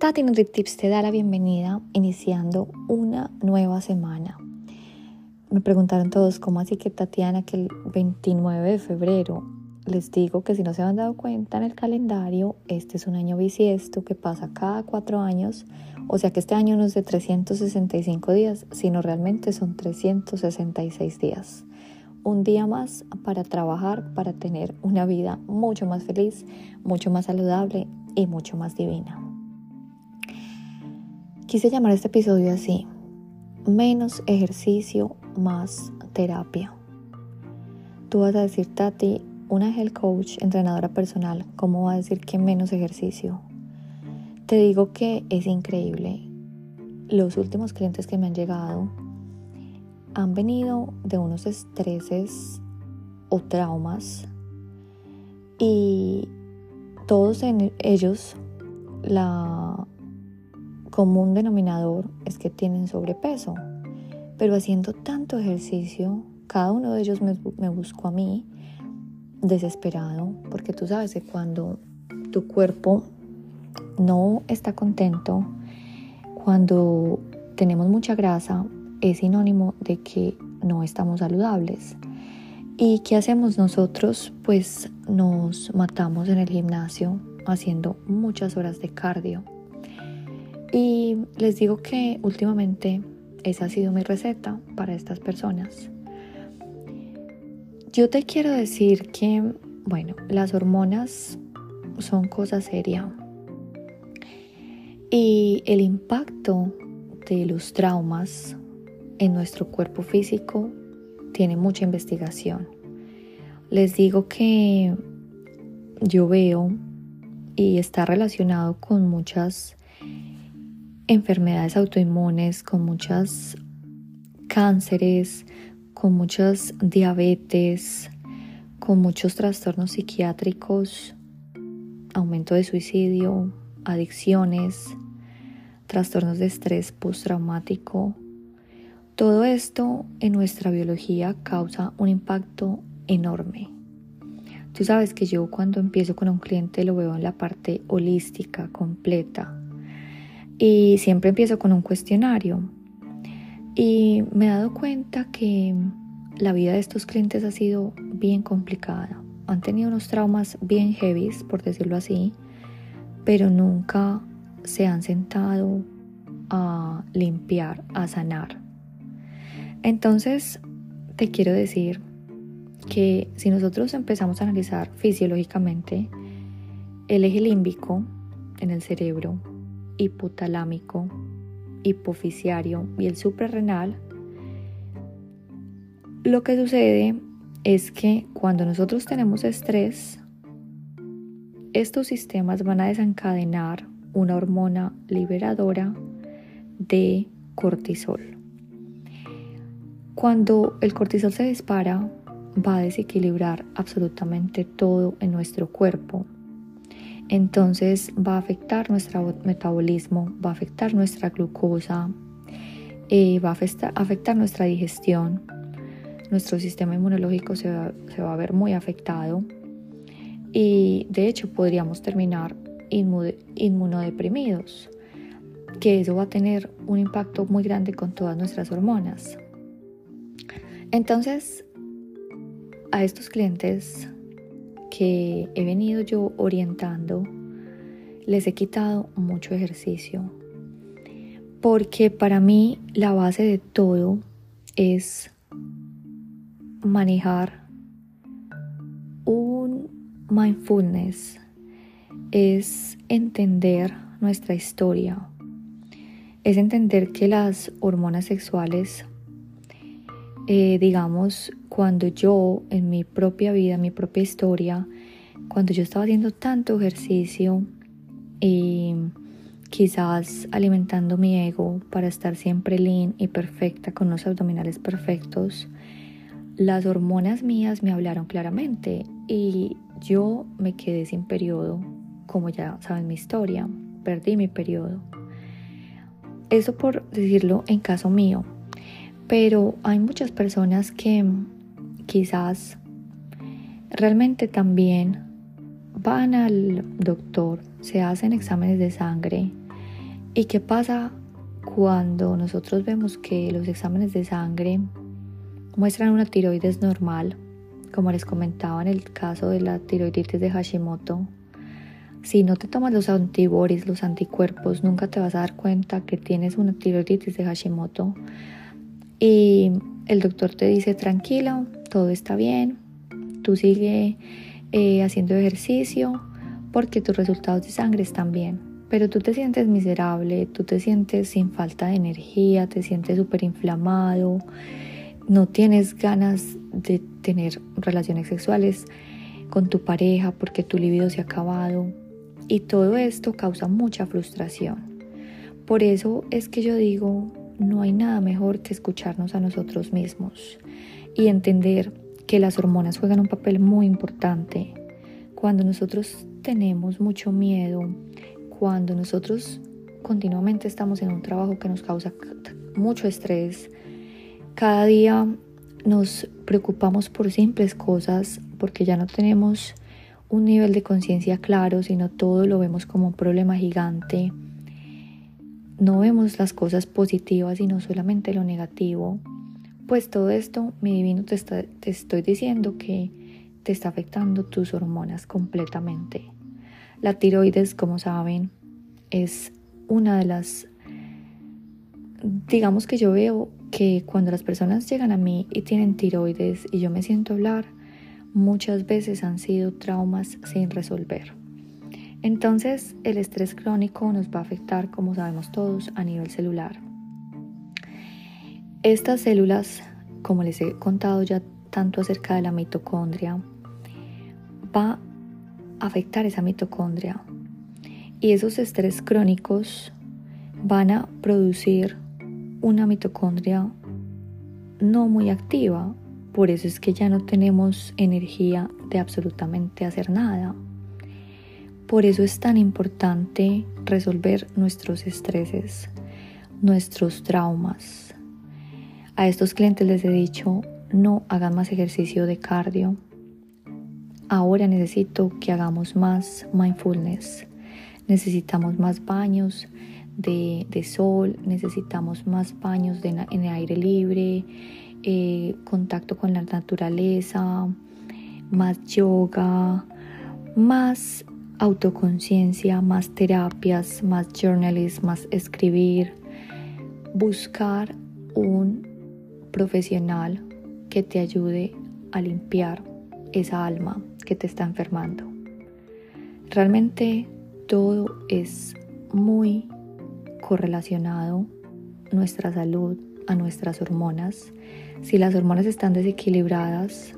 Tati NutriTips te da la bienvenida iniciando una nueva semana. Me preguntaron todos, ¿cómo así que Tatiana, que el 29 de febrero? Les digo que si no se han dado cuenta en el calendario, este es un año bisiesto que pasa cada cuatro años, o sea que este año no es de 365 días, sino realmente son 366 días un día más para trabajar, para tener una vida mucho más feliz, mucho más saludable y mucho más divina. Quise llamar este episodio así, menos ejercicio, más terapia. Tú vas a decir, Tati, una health coach, entrenadora personal, ¿cómo va a decir que menos ejercicio? Te digo que es increíble. Los últimos clientes que me han llegado han venido de unos estreses o traumas y todos ellos la común denominador es que tienen sobrepeso, pero haciendo tanto ejercicio, cada uno de ellos me, me buscó a mí desesperado, porque tú sabes que cuando tu cuerpo no está contento, cuando tenemos mucha grasa, es sinónimo de que no estamos saludables. ¿Y qué hacemos nosotros? Pues nos matamos en el gimnasio haciendo muchas horas de cardio. Y les digo que últimamente esa ha sido mi receta para estas personas. Yo te quiero decir que, bueno, las hormonas son cosa seria. Y el impacto de los traumas en nuestro cuerpo físico tiene mucha investigación. Les digo que yo veo y está relacionado con muchas enfermedades autoinmunes, con muchas cánceres, con muchas diabetes, con muchos trastornos psiquiátricos, aumento de suicidio, adicciones, trastornos de estrés postraumático, todo esto en nuestra biología causa un impacto enorme. Tú sabes que yo cuando empiezo con un cliente lo veo en la parte holística, completa. Y siempre empiezo con un cuestionario. Y me he dado cuenta que la vida de estos clientes ha sido bien complicada. Han tenido unos traumas bien heavy, por decirlo así, pero nunca se han sentado a limpiar, a sanar. Entonces, te quiero decir que si nosotros empezamos a analizar fisiológicamente el eje límbico en el cerebro, hipotálamico, hipofisiario y el suprarrenal, lo que sucede es que cuando nosotros tenemos estrés, estos sistemas van a desencadenar una hormona liberadora de cortisol. Cuando el cortisol se dispara, va a desequilibrar absolutamente todo en nuestro cuerpo. Entonces va a afectar nuestro metabolismo, va a afectar nuestra glucosa, eh, va a afectar, nuestra digestión. Nuestro sistema inmunológico se va, se va a ver muy afectado y de hecho podríamos terminar inmunodeprimidos, que eso va a tener un impacto muy grande con todas nuestras hormonas. Entonces, a estos clientes que he venido yo orientando, les he quitado mucho ejercicio. Porque para mí la base de todo es manejar un mindfulness, es entender nuestra historia, es entender que las hormonas sexuales eh, digamos, cuando yo en mi propia vida, mi propia historia, cuando yo estaba haciendo tanto ejercicio y quizás alimentando mi ego para estar siempre lean y perfecta con unos abdominales perfectos, las hormonas mías me hablaron claramente y yo me quedé sin periodo, como ya saben mi historia, perdí mi periodo. Eso por decirlo en caso mío, pero hay muchas personas que quizás realmente también van al doctor, se hacen exámenes de sangre ¿Y qué pasa cuando nosotros vemos que los exámenes de sangre muestran una tiroides normal? Como les comentaba en el caso de la tiroiditis de Hashimoto, si no te tomas los antibodies, los anticuerpos, nunca te vas a dar cuenta que tienes una tiroiditis de Hashimoto. Y el doctor te dice, tranquilo, todo está bien, tú sigue eh, haciendo ejercicio porque tus resultados de sangre están bien. Pero tú te sientes miserable, tú te sientes sin falta de energía, te sientes súper inflamado, no tienes ganas de tener relaciones sexuales con tu pareja porque tu libido se ha acabado, y todo esto causa mucha frustración. Por eso es que yo digo, no hay nada mejor que escucharnos a nosotros mismos y entender que las hormonas juegan un papel muy importante. Cuando nosotros tenemos mucho miedo, cuando nosotros continuamente estamos en un trabajo que nos causa mucho estrés, cada día nos preocupamos por simples cosas porque ya no tenemos un nivel de conciencia claro, sino todo lo vemos como un problema gigante. No vemos las cosas positivas, sino solamente lo negativo. Pues todo esto, mi divino, te, te estoy diciendo que te está afectando tus hormonas completamente. La tiroides, como saben, es una de las... Digamos que yo veo que cuando las personas llegan a mí y tienen tiroides y yo me siento hablar, muchas veces han sido traumas sin resolver. Entonces el estrés crónico nos va a afectar, como sabemos todos, a nivel celular. Estas células, como les he contado ya tanto acerca de la mitocondria, va a afectar esa mitocondria. Y esos estrés crónicos van a producir una mitocondria no muy activa, por eso es que ya no tenemos energía de absolutamente hacer nada. Por eso es tan importante resolver nuestros estreses, nuestros traumas. A estos clientes les he dicho, no hagan más ejercicio de cardio. Ahora necesito que hagamos más mindfulness. Necesitamos más baños de, sol, necesitamos más baños en el aire libre, eh, contacto con la naturaleza, más yoga, más autoconciencia, más terapias, más journalism, más escribir, buscar un profesional que te ayude a limpiar esa alma que te está enfermando. Realmente todo es muy correlacionado, nuestra salud a nuestras hormonas si las hormonas están desequilibradas,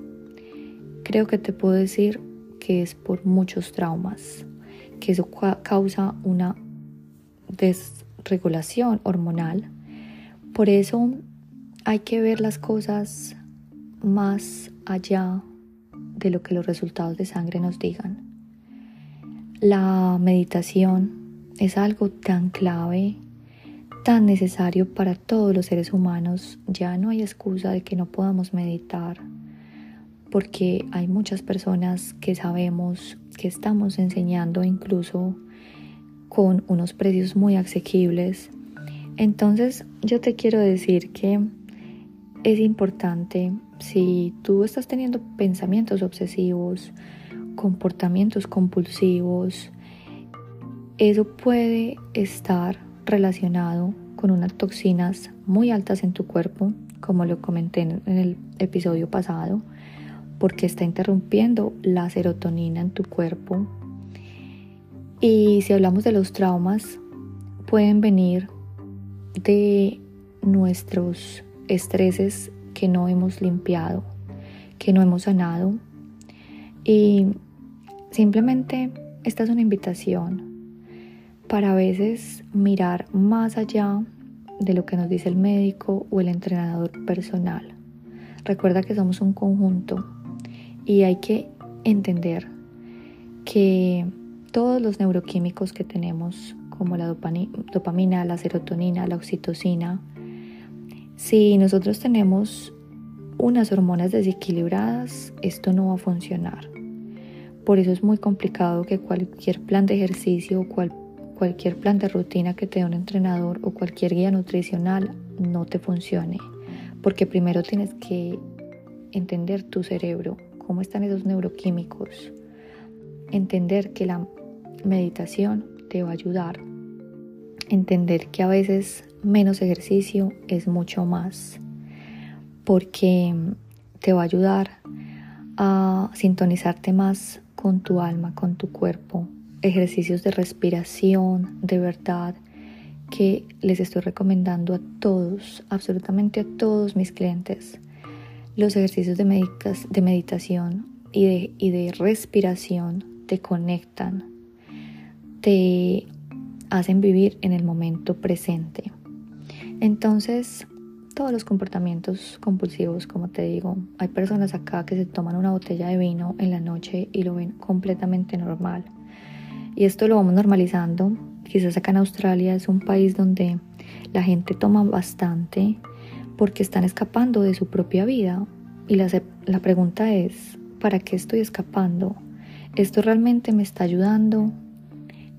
creo que te puedo decir que es por muchos traumas, que eso causa una desregulación hormonal. Por eso hay que ver las cosas más allá de lo que los resultados de sangre nos digan. La meditación es algo tan clave tan necesario para todos los seres humanos, ya no hay excusa de que no podamos meditar, porque hay muchas personas que sabemos que estamos enseñando incluso con unos precios muy asequibles. Entonces yo te quiero decir que es importante si tú estás teniendo pensamientos obsesivos, comportamientos compulsivos, eso puede estar relacionado con unas toxinas muy altas en tu cuerpo, como lo comenté en el episodio pasado, porque está interrumpiendo la serotonina en tu cuerpo. Y si hablamos de los traumas, pueden venir de nuestros estreses que no hemos limpiado, que no hemos sanado. Y simplemente esta es una invitación para a veces mirar más allá de lo que nos dice el médico o el entrenador personal. Recuerda que somos un conjunto y hay que entender que todos los neuroquímicos que tenemos, como la dopamina, la serotonina, la oxitocina, si nosotros tenemos unas hormonas desequilibradas, esto no va a funcionar. Por eso es muy complicado que cualquier plan de ejercicio o cual cualquier plan de rutina que te dé un entrenador o cualquier guía nutricional no te funcione. Porque primero tienes que entender tu cerebro, cómo están esos neuroquímicos. Entender que la meditación te va a ayudar. Entender que a veces menos ejercicio es mucho más. Porque te va a ayudar a sintonizarte más con tu alma, con tu cuerpo. Ejercicios de respiración, de verdad, que les estoy recomendando a todos, absolutamente a todos mis clientes. Los ejercicios de, de meditación y de, y de respiración te conectan, te hacen vivir en el momento presente. Entonces, todos los comportamientos compulsivos, como te digo. Hay personas acá que se toman una botella de vino en la noche y lo ven completamente normal. Y esto lo vamos normalizando. Quizás acá en Australia es un país donde la gente toma bastante porque están escapando de su propia vida. Y la, la pregunta es, ¿para qué estoy escapando? ¿Esto realmente me está ayudando?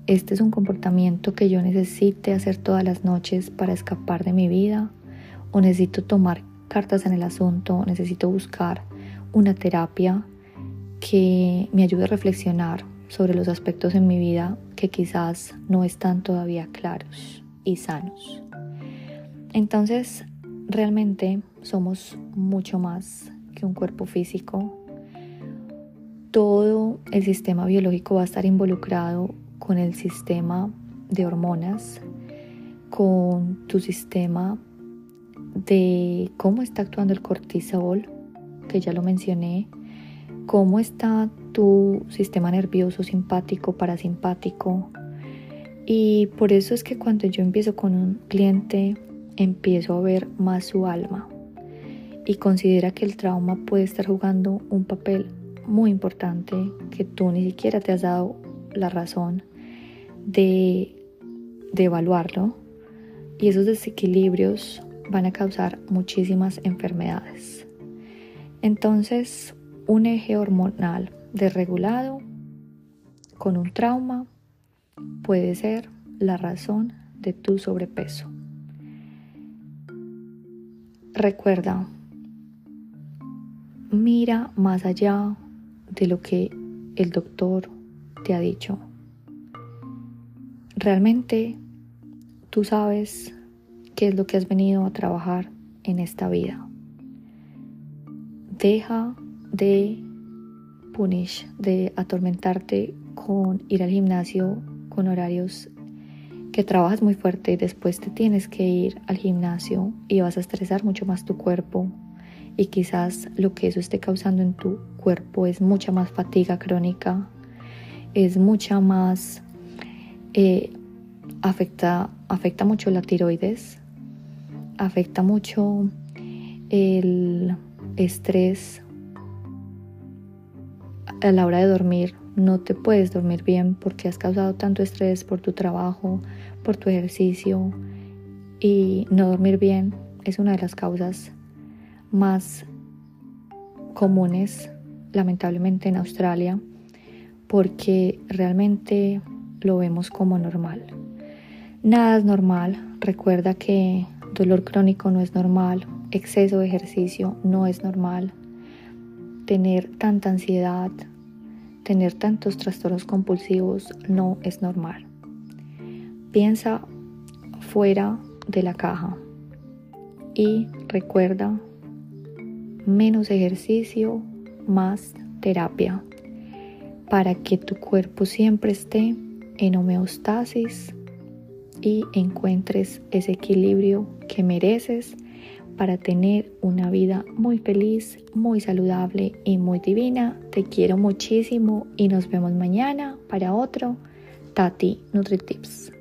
¿Este es un comportamiento que yo necesite hacer todas las noches para escapar de mi vida? o necesito tomar cartas en el asunto, necesito buscar una terapia que me ayude a reflexionar sobre los aspectos en mi vida que quizás no están todavía claros y sanos. Entonces, realmente somos mucho más que un cuerpo físico. Todo el sistema biológico va a estar involucrado con el sistema de hormonas, con tu sistema de cómo está actuando el cortisol, que ya lo mencioné, cómo está tu sistema nervioso simpático, parasimpático. Y por eso es que cuando yo empiezo con un cliente, empiezo a ver más su alma y considera que el trauma puede estar jugando un papel muy importante que tú ni siquiera te has dado la razón de, de evaluarlo. Y esos desequilibrios van a causar muchísimas enfermedades. Entonces, un eje hormonal desregulado con un trauma puede ser la razón de tu sobrepeso. Recuerda, mira más allá de lo que el doctor te ha dicho. Realmente tú sabes qué es lo que has venido a trabajar en esta vida. Deja de punish, de atormentarte con ir al gimnasio con horarios que trabajas muy fuerte y después te tienes que ir al gimnasio y vas a estresar mucho más tu cuerpo y quizás lo que eso esté causando en tu cuerpo es mucha más fatiga crónica, es mucha más, eh, afecta, afecta mucho la tiroides, afecta mucho el estrés a la hora de dormir. No te puedes dormir bien porque has causado tanto estrés por tu trabajo, por tu ejercicio y no dormir bien es una de las causas más comunes lamentablemente en Australia porque realmente lo vemos como normal. Nada es normal. Recuerda que Dolor crónico no es normal, exceso de ejercicio no es normal, tener tanta ansiedad, tener tantos trastornos compulsivos no es normal. Piensa fuera de la caja y recuerda menos ejercicio, más terapia, para que tu cuerpo siempre esté en homeostasis y encuentres ese equilibrio que mereces para tener una vida muy feliz, muy saludable y muy divina. Te quiero muchísimo y nos vemos mañana para otro Tati NutriTips.